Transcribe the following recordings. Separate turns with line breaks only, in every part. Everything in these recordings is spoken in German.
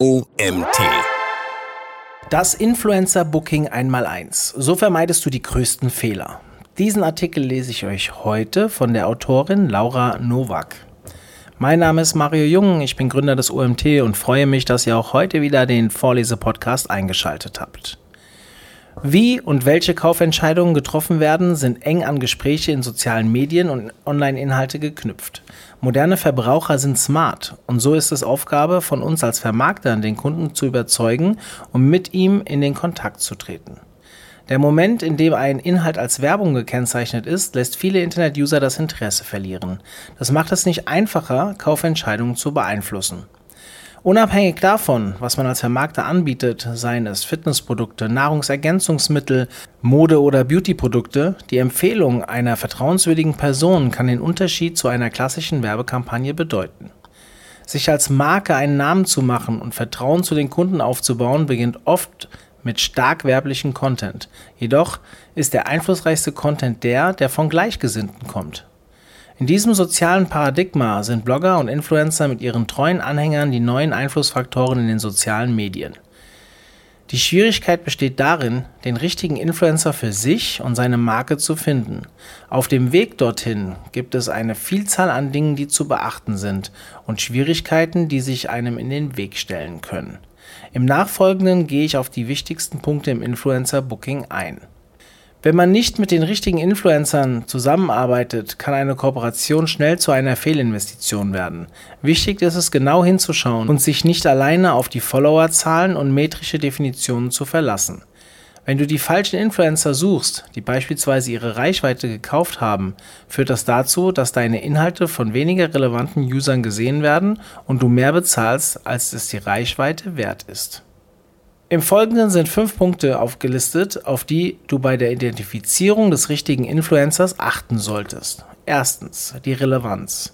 OMT.
Das Influencer-Booking einmal eins. So vermeidest du die größten Fehler. Diesen Artikel lese ich euch heute von der Autorin Laura Nowak. Mein Name ist Mario Jung, ich bin Gründer des OMT und freue mich, dass ihr auch heute wieder den Vorlese-Podcast eingeschaltet habt. Wie und welche Kaufentscheidungen getroffen werden, sind eng an Gespräche in sozialen Medien und Online-Inhalte geknüpft. Moderne Verbraucher sind smart und so ist es Aufgabe von uns als Vermarkter, den Kunden zu überzeugen und mit ihm in den Kontakt zu treten. Der Moment, in dem ein Inhalt als Werbung gekennzeichnet ist, lässt viele Internet-User das Interesse verlieren. Das macht es nicht einfacher, Kaufentscheidungen zu beeinflussen. Unabhängig davon, was man als Vermarkter anbietet, seien es Fitnessprodukte, Nahrungsergänzungsmittel, Mode- oder Beautyprodukte, die Empfehlung einer vertrauenswürdigen Person kann den Unterschied zu einer klassischen Werbekampagne bedeuten. Sich als Marke einen Namen zu machen und Vertrauen zu den Kunden aufzubauen, beginnt oft mit stark werblichen Content. Jedoch ist der einflussreichste Content der, der von Gleichgesinnten kommt. In diesem sozialen Paradigma sind Blogger und Influencer mit ihren treuen Anhängern die neuen Einflussfaktoren in den sozialen Medien. Die Schwierigkeit besteht darin, den richtigen Influencer für sich und seine Marke zu finden. Auf dem Weg dorthin gibt es eine Vielzahl an Dingen, die zu beachten sind und Schwierigkeiten, die sich einem in den Weg stellen können. Im Nachfolgenden gehe ich auf die wichtigsten Punkte im Influencer Booking ein. Wenn man nicht mit den richtigen Influencern zusammenarbeitet, kann eine Kooperation schnell zu einer Fehlinvestition werden. Wichtig ist es genau hinzuschauen und sich nicht alleine auf die Followerzahlen und metrische Definitionen zu verlassen. Wenn du die falschen Influencer suchst, die beispielsweise ihre Reichweite gekauft haben, führt das dazu, dass deine Inhalte von weniger relevanten Usern gesehen werden und du mehr bezahlst, als es die Reichweite wert ist. Im Folgenden sind fünf Punkte aufgelistet, auf die du bei der Identifizierung des richtigen Influencers achten solltest. Erstens die Relevanz.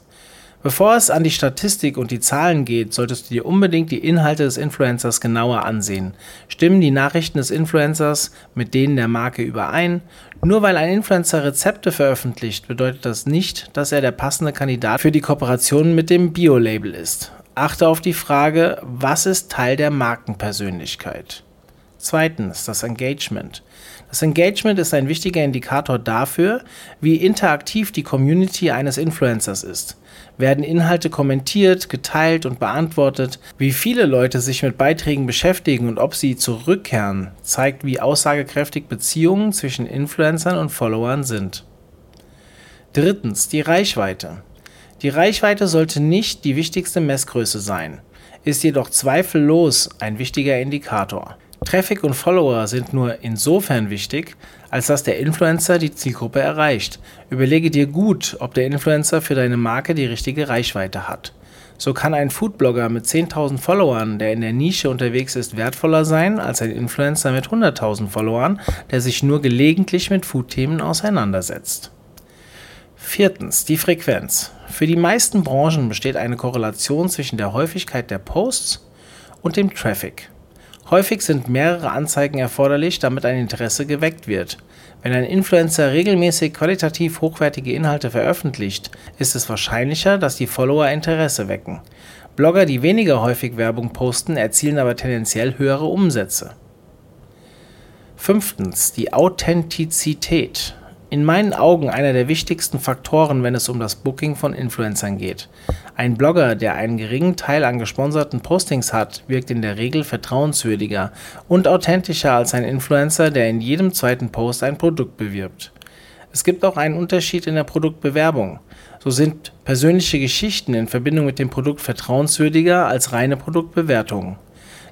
Bevor es an die Statistik und die Zahlen geht, solltest du dir unbedingt die Inhalte des Influencers genauer ansehen. Stimmen die Nachrichten des Influencers mit denen der Marke überein? Nur weil ein Influencer Rezepte veröffentlicht, bedeutet das nicht, dass er der passende Kandidat für die Kooperation mit dem Bio-Label ist. Achte auf die Frage, was ist Teil der Markenpersönlichkeit? Zweitens, das Engagement. Das Engagement ist ein wichtiger Indikator dafür, wie interaktiv die Community eines Influencers ist. Werden Inhalte kommentiert, geteilt und beantwortet? Wie viele Leute sich mit Beiträgen beschäftigen und ob sie zurückkehren, zeigt, wie aussagekräftig Beziehungen zwischen Influencern und Followern sind. Drittens, die Reichweite. Die Reichweite sollte nicht die wichtigste Messgröße sein, ist jedoch zweifellos ein wichtiger Indikator. Traffic und Follower sind nur insofern wichtig, als dass der Influencer die Zielgruppe erreicht. Überlege dir gut, ob der Influencer für deine Marke die richtige Reichweite hat. So kann ein Foodblogger mit 10.000 Followern, der in der Nische unterwegs ist, wertvoller sein als ein Influencer mit 100.000 Followern, der sich nur gelegentlich mit Foodthemen auseinandersetzt. Viertens, die Frequenz. Für die meisten Branchen besteht eine Korrelation zwischen der Häufigkeit der Posts und dem Traffic. Häufig sind mehrere Anzeigen erforderlich, damit ein Interesse geweckt wird. Wenn ein Influencer regelmäßig qualitativ hochwertige Inhalte veröffentlicht, ist es wahrscheinlicher, dass die Follower Interesse wecken. Blogger, die weniger häufig Werbung posten, erzielen aber tendenziell höhere Umsätze. Fünftens, die Authentizität in meinen Augen einer der wichtigsten Faktoren, wenn es um das Booking von Influencern geht. Ein Blogger, der einen geringen Teil an gesponserten Postings hat, wirkt in der Regel vertrauenswürdiger und authentischer als ein Influencer, der in jedem zweiten Post ein Produkt bewirbt. Es gibt auch einen Unterschied in der Produktbewerbung. So sind persönliche Geschichten in Verbindung mit dem Produkt vertrauenswürdiger als reine Produktbewertungen.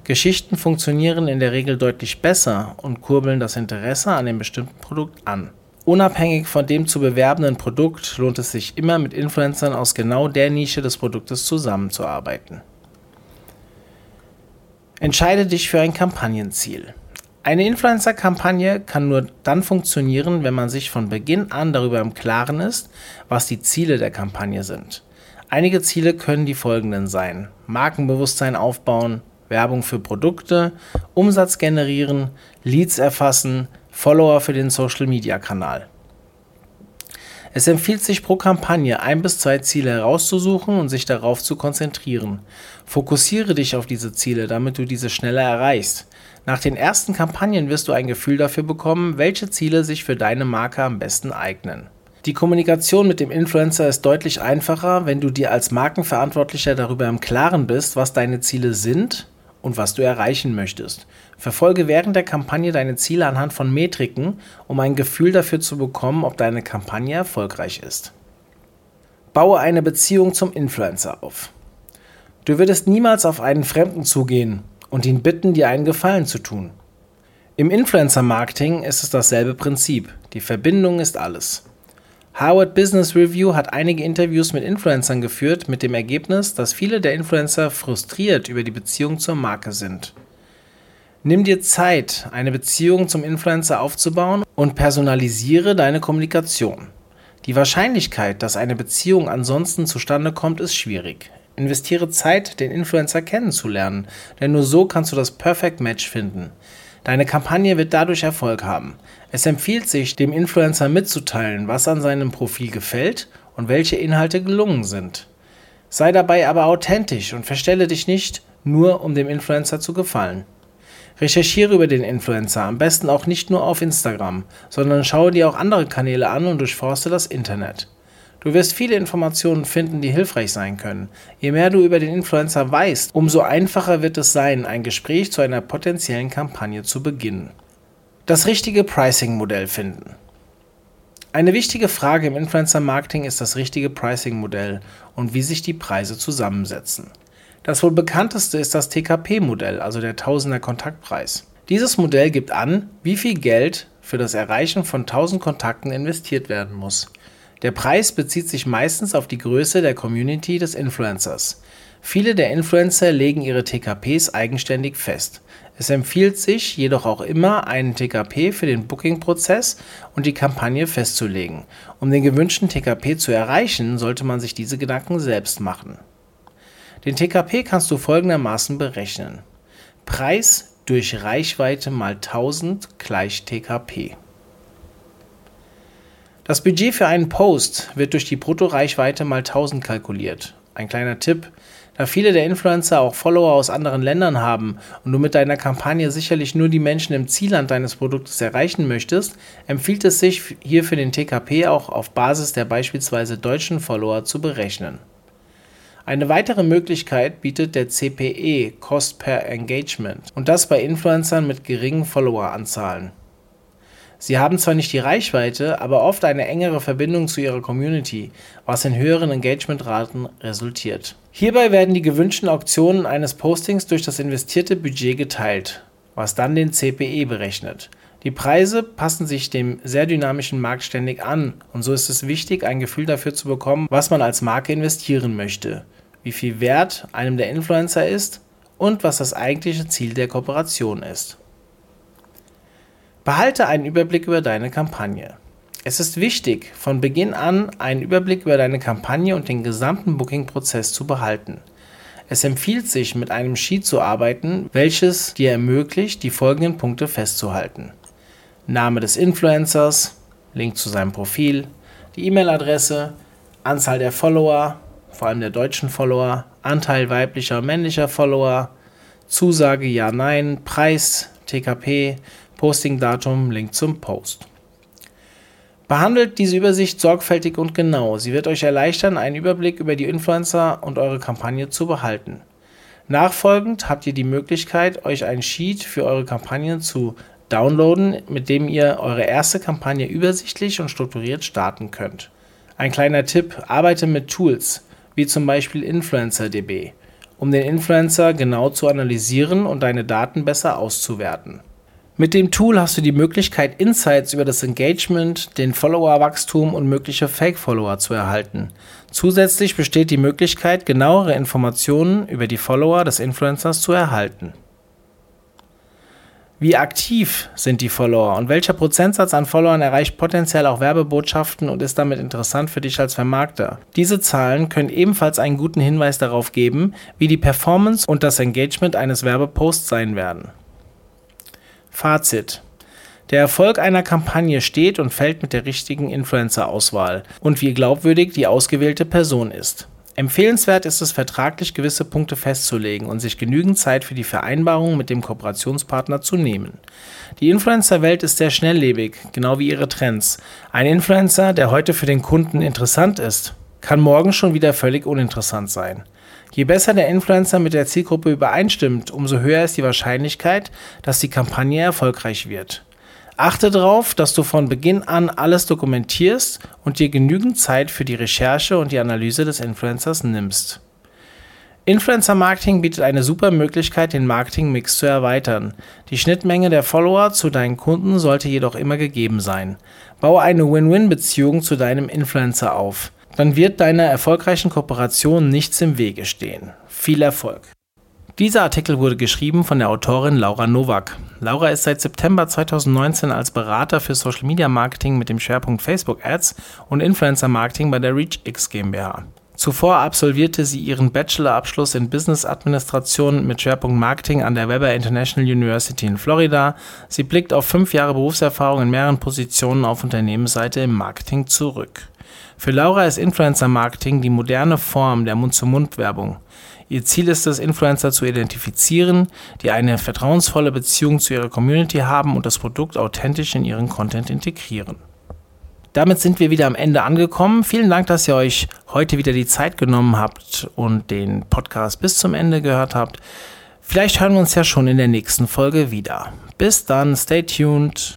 Geschichten funktionieren in der Regel deutlich besser und kurbeln das Interesse an dem bestimmten Produkt an. Unabhängig von dem zu bewerbenden Produkt lohnt es sich immer mit Influencern aus genau der Nische des Produktes zusammenzuarbeiten. Entscheide dich für ein Kampagnenziel. Eine Influencer-Kampagne kann nur dann funktionieren, wenn man sich von Beginn an darüber im Klaren ist, was die Ziele der Kampagne sind. Einige Ziele können die folgenden sein. Markenbewusstsein aufbauen, Werbung für Produkte, Umsatz generieren, Leads erfassen, Follower für den Social-Media-Kanal. Es empfiehlt sich pro Kampagne ein bis zwei Ziele herauszusuchen und sich darauf zu konzentrieren. Fokussiere dich auf diese Ziele, damit du diese schneller erreichst. Nach den ersten Kampagnen wirst du ein Gefühl dafür bekommen, welche Ziele sich für deine Marke am besten eignen. Die Kommunikation mit dem Influencer ist deutlich einfacher, wenn du dir als Markenverantwortlicher darüber im Klaren bist, was deine Ziele sind und was du erreichen möchtest. Verfolge während der Kampagne deine Ziele anhand von Metriken, um ein Gefühl dafür zu bekommen, ob deine Kampagne erfolgreich ist. Baue eine Beziehung zum Influencer auf. Du würdest niemals auf einen Fremden zugehen und ihn bitten, dir einen Gefallen zu tun. Im Influencer-Marketing ist es dasselbe Prinzip. Die Verbindung ist alles. Harvard Business Review hat einige Interviews mit Influencern geführt, mit dem Ergebnis, dass viele der Influencer frustriert über die Beziehung zur Marke sind. Nimm dir Zeit, eine Beziehung zum Influencer aufzubauen und personalisiere deine Kommunikation. Die Wahrscheinlichkeit, dass eine Beziehung ansonsten zustande kommt, ist schwierig. Investiere Zeit, den Influencer kennenzulernen, denn nur so kannst du das Perfect Match finden. Deine Kampagne wird dadurch Erfolg haben. Es empfiehlt sich, dem Influencer mitzuteilen, was an seinem Profil gefällt und welche Inhalte gelungen sind. Sei dabei aber authentisch und verstelle dich nicht nur, um dem Influencer zu gefallen. Recherchiere über den Influencer, am besten auch nicht nur auf Instagram, sondern schaue dir auch andere Kanäle an und durchforste das Internet. Du wirst viele Informationen finden, die hilfreich sein können. Je mehr du über den Influencer weißt, umso einfacher wird es sein, ein Gespräch zu einer potenziellen Kampagne zu beginnen. Das richtige Pricing-Modell finden. Eine wichtige Frage im Influencer-Marketing ist das richtige Pricing-Modell und wie sich die Preise zusammensetzen. Das wohl bekannteste ist das TKP-Modell, also der Tausender Kontaktpreis. Dieses Modell gibt an, wie viel Geld für das Erreichen von 1000 Kontakten investiert werden muss. Der Preis bezieht sich meistens auf die Größe der Community des Influencers. Viele der Influencer legen ihre TKPs eigenständig fest. Es empfiehlt sich jedoch auch immer, einen TKP für den Booking-Prozess und die Kampagne festzulegen. Um den gewünschten TKP zu erreichen, sollte man sich diese Gedanken selbst machen. Den TKP kannst du folgendermaßen berechnen. Preis durch Reichweite mal 1000 gleich TKP. Das Budget für einen Post wird durch die Bruttoreichweite mal 1000 kalkuliert. Ein kleiner Tipp, da viele der Influencer auch Follower aus anderen Ländern haben und du mit deiner Kampagne sicherlich nur die Menschen im Zielland deines Produktes erreichen möchtest, empfiehlt es sich, hier für den TKP auch auf Basis der beispielsweise deutschen Follower zu berechnen. Eine weitere Möglichkeit bietet der CPE Cost per Engagement und das bei Influencern mit geringen Followeranzahlen. Sie haben zwar nicht die Reichweite, aber oft eine engere Verbindung zu ihrer Community, was in höheren Engagementraten resultiert. Hierbei werden die gewünschten Auktionen eines Postings durch das investierte Budget geteilt, was dann den CPE berechnet. Die Preise passen sich dem sehr dynamischen Markt ständig an und so ist es wichtig, ein Gefühl dafür zu bekommen, was man als Marke investieren möchte, wie viel Wert einem der Influencer ist und was das eigentliche Ziel der Kooperation ist. Behalte einen Überblick über deine Kampagne. Es ist wichtig, von Beginn an einen Überblick über deine Kampagne und den gesamten Booking-Prozess zu behalten. Es empfiehlt sich, mit einem Sheet zu arbeiten, welches dir ermöglicht, die folgenden Punkte festzuhalten. Name des Influencers, Link zu seinem Profil, die E-Mail-Adresse, Anzahl der Follower, vor allem der deutschen Follower, Anteil weiblicher und männlicher Follower, Zusage ja, nein, Preis, TKP, Posting-Datum, Link zum Post. Behandelt diese Übersicht sorgfältig und genau. Sie wird euch erleichtern, einen Überblick über die Influencer und eure Kampagne zu behalten. Nachfolgend habt ihr die Möglichkeit, euch ein Sheet für eure Kampagne zu downloaden, mit dem ihr eure erste Kampagne übersichtlich und strukturiert starten könnt. Ein kleiner Tipp, arbeite mit Tools, wie zum Beispiel InfluencerDB, um den Influencer genau zu analysieren und deine Daten besser auszuwerten. Mit dem Tool hast du die Möglichkeit, Insights über das Engagement, den Followerwachstum und mögliche Fake-Follower zu erhalten. Zusätzlich besteht die Möglichkeit, genauere Informationen über die Follower des Influencers zu erhalten. Wie aktiv sind die Follower und welcher Prozentsatz an Followern erreicht potenziell auch Werbebotschaften und ist damit interessant für dich als Vermarkter? Diese Zahlen können ebenfalls einen guten Hinweis darauf geben, wie die Performance und das Engagement eines Werbeposts sein werden. Fazit. Der Erfolg einer Kampagne steht und fällt mit der richtigen Influencer-Auswahl und wie glaubwürdig die ausgewählte Person ist. Empfehlenswert ist es, vertraglich gewisse Punkte festzulegen und sich genügend Zeit für die Vereinbarung mit dem Kooperationspartner zu nehmen. Die Influencer-Welt ist sehr schnelllebig, genau wie ihre Trends. Ein Influencer, der heute für den Kunden interessant ist, kann morgen schon wieder völlig uninteressant sein. Je besser der Influencer mit der Zielgruppe übereinstimmt, umso höher ist die Wahrscheinlichkeit, dass die Kampagne erfolgreich wird. Achte darauf, dass du von Beginn an alles dokumentierst und dir genügend Zeit für die Recherche und die Analyse des Influencers nimmst. Influencer Marketing bietet eine super Möglichkeit, den Marketingmix zu erweitern. Die Schnittmenge der Follower zu deinen Kunden sollte jedoch immer gegeben sein. Baue eine Win-Win-Beziehung zu deinem Influencer auf. Dann wird deiner erfolgreichen Kooperation nichts im Wege stehen. Viel Erfolg! Dieser Artikel wurde geschrieben von der Autorin Laura Nowak. Laura ist seit September 2019 als Berater für Social Media Marketing mit dem Schwerpunkt Facebook Ads und Influencer Marketing bei der ReachX GmbH. Zuvor absolvierte sie ihren Bachelorabschluss in Business Administration mit Schwerpunkt Marketing an der Weber International University in Florida. Sie blickt auf fünf Jahre Berufserfahrung in mehreren Positionen auf Unternehmensseite im Marketing zurück. Für Laura ist Influencer Marketing die moderne Form der Mund-zu-Mund-Werbung. Ihr Ziel ist es, Influencer zu identifizieren, die eine vertrauensvolle Beziehung zu ihrer Community haben und das Produkt authentisch in ihren Content integrieren. Damit sind wir wieder am Ende angekommen. Vielen Dank, dass ihr euch heute wieder die Zeit genommen habt und den Podcast bis zum Ende gehört habt. Vielleicht hören wir uns ja schon in der nächsten Folge wieder. Bis dann, stay tuned.